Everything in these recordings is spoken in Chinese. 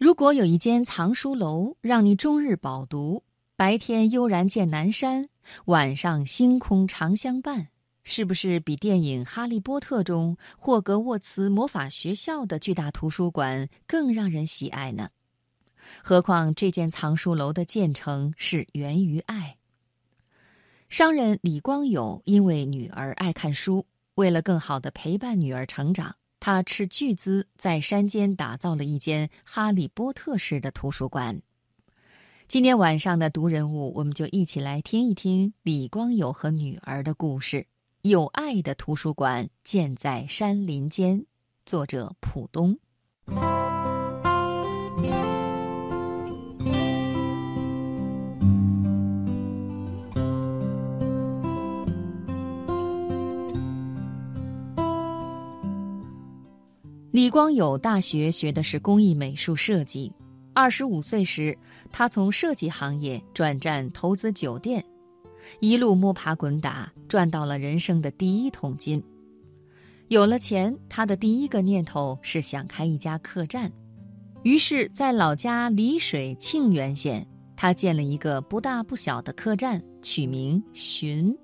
如果有一间藏书楼，让你终日饱读，白天悠然见南山，晚上星空常相伴，是不是比电影《哈利波特》中霍格沃茨魔法学校的巨大图书馆更让人喜爱呢？何况这间藏书楼的建成是源于爱。商人李光友因为女儿爱看书，为了更好的陪伴女儿成长。他斥巨资在山间打造了一间哈利波特式的图书馆。今天晚上的读人物，我们就一起来听一听李光友和女儿的故事。有爱的图书馆建在山林间，作者浦东。李光友大学学的是工艺美术设计，二十五岁时，他从设计行业转战投资酒店，一路摸爬滚打，赚到了人生的第一桶金。有了钱，他的第一个念头是想开一家客栈，于是，在老家丽水庆元县，他建了一个不大不小的客栈，取名“寻”。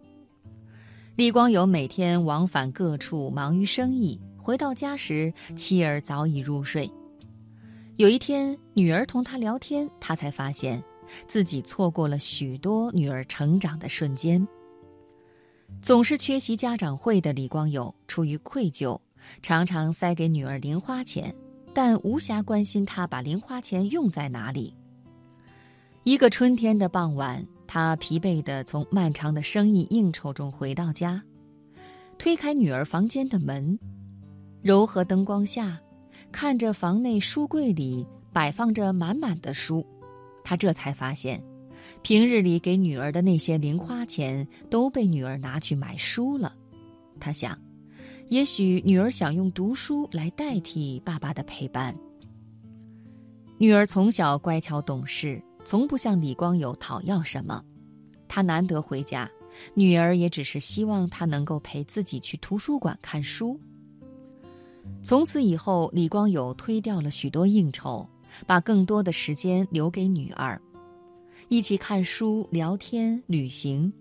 李光友每天往返各处，忙于生意。回到家时，妻儿早已入睡。有一天，女儿同他聊天，他才发现自己错过了许多女儿成长的瞬间。总是缺席家长会的李光友出于愧疚，常常塞给女儿零花钱，但无暇关心她把零花钱用在哪里。一个春天的傍晚，他疲惫地从漫长的生意应酬中回到家，推开女儿房间的门。柔和灯光下，看着房内书柜里摆放着满满的书，他这才发现，平日里给女儿的那些零花钱都被女儿拿去买书了。他想，也许女儿想用读书来代替爸爸的陪伴。女儿从小乖巧懂事，从不向李光友讨要什么。他难得回家，女儿也只是希望他能够陪自己去图书馆看书。从此以后，李光友推掉了许多应酬，把更多的时间留给女儿，一起看书、聊天、旅行。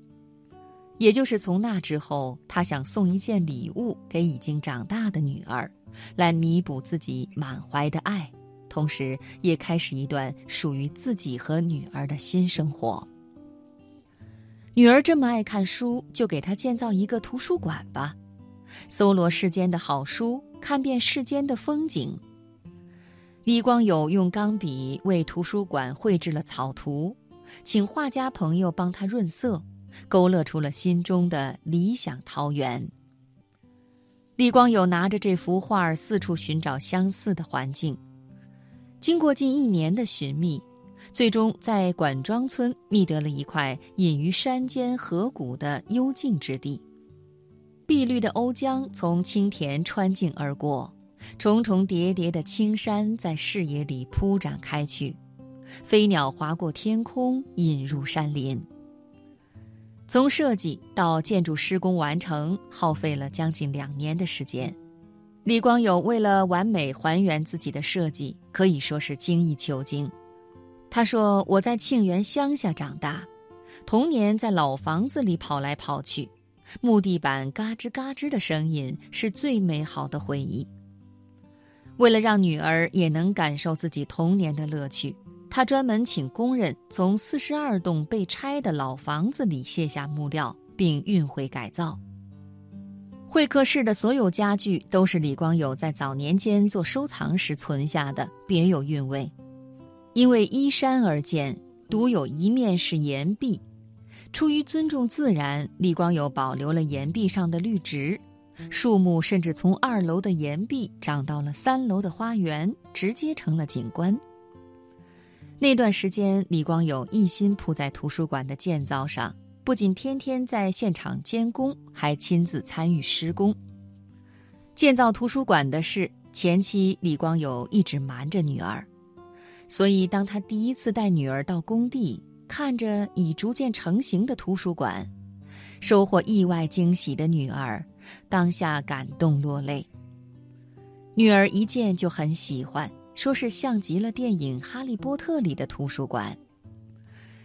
也就是从那之后，他想送一件礼物给已经长大的女儿，来弥补自己满怀的爱，同时也开始一段属于自己和女儿的新生活。女儿这么爱看书，就给她建造一个图书馆吧，搜罗世间的好书。看遍世间的风景。李光友用钢笔为图书馆绘制了草图，请画家朋友帮他润色，勾勒出了心中的理想桃源。李光友拿着这幅画四处寻找相似的环境，经过近一年的寻觅，最终在管庄村觅得了一块隐于山间河谷的幽静之地。碧绿的瓯江从青田穿境而过，重重叠叠的青山在视野里铺展开去，飞鸟划过天空，引入山林。从设计到建筑施工完成，耗费了将近两年的时间。李光友为了完美还原自己的设计，可以说是精益求精。他说：“我在庆元乡下长大，童年在老房子里跑来跑去。”木地板嘎吱嘎吱的声音是最美好的回忆。为了让女儿也能感受自己童年的乐趣，他专门请工人从四十二栋被拆的老房子里卸下木料，并运回改造。会客室的所有家具都是李光友在早年间做收藏时存下的，别有韵味。因为依山而建，独有一面是岩壁。出于尊重自然，李光友保留了岩壁上的绿植，树木甚至从二楼的岩壁长到了三楼的花园，直接成了景观。那段时间，李光友一心扑在图书馆的建造上，不仅天天在现场监工，还亲自参与施工。建造图书馆的事，前期李光友一直瞒着女儿，所以当他第一次带女儿到工地。看着已逐渐成型的图书馆，收获意外惊喜的女儿，当下感动落泪。女儿一见就很喜欢，说是像极了电影《哈利波特》里的图书馆。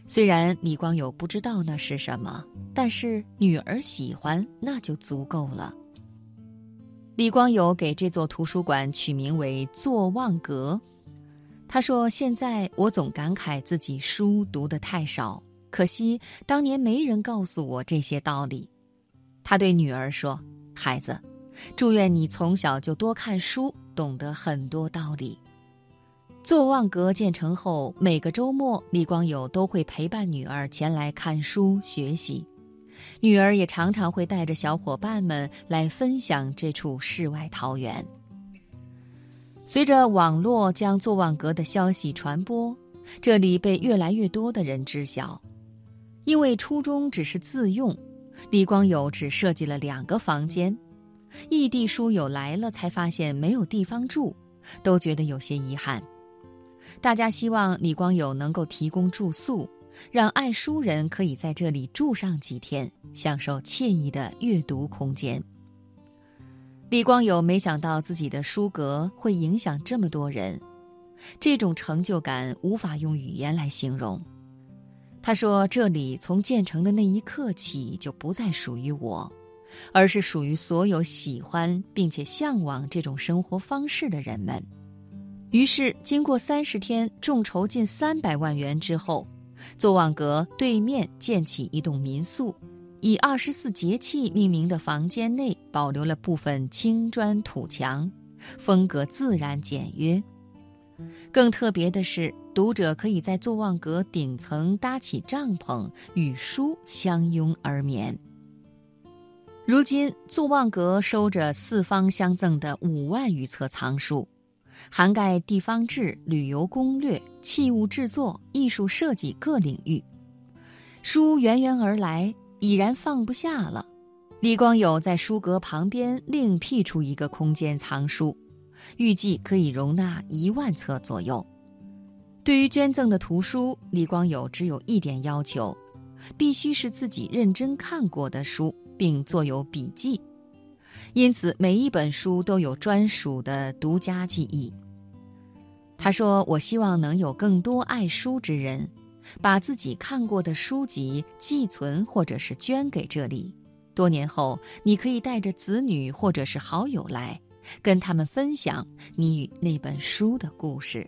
虽然李光友不知道那是什么，但是女儿喜欢，那就足够了。李光友给这座图书馆取名为“坐望阁”。他说：“现在我总感慨自己书读得太少，可惜当年没人告诉我这些道理。”他对女儿说：“孩子，祝愿你从小就多看书，懂得很多道理。”坐望阁建成后，每个周末，李光友都会陪伴女儿前来看书学习。女儿也常常会带着小伙伴们来分享这处世外桃源。随着网络将坐望阁的消息传播，这里被越来越多的人知晓。因为初衷只是自用，李光友只设计了两个房间。异地书友来了才发现没有地方住，都觉得有些遗憾。大家希望李光友能够提供住宿，让爱书人可以在这里住上几天，享受惬意的阅读空间。李光友没想到自己的书阁会影响这么多人，这种成就感无法用语言来形容。他说：“这里从建成的那一刻起就不再属于我，而是属于所有喜欢并且向往这种生活方式的人们。”于是，经过三十天众筹近三百万元之后，坐望阁对面建起一栋民宿，以二十四节气命名的房间内保留了部分青砖土墙，风格自然简约。更特别的是，读者可以在坐望阁顶层搭起帐篷，与书相拥而眠。如今，坐望阁收着四方相赠的五万余册藏书。涵盖地方志、旅游攻略、器物制作、艺术设计各领域，书源源而来，已然放不下了。李光友在书阁旁边另辟出一个空间藏书，预计可以容纳一万册左右。对于捐赠的图书，李光友只有一点要求：必须是自己认真看过的书，并做有笔记。因此，每一本书都有专属的独家记忆。他说：“我希望能有更多爱书之人，把自己看过的书籍寄存或者是捐给这里。多年后，你可以带着子女或者是好友来，跟他们分享你与那本书的故事。”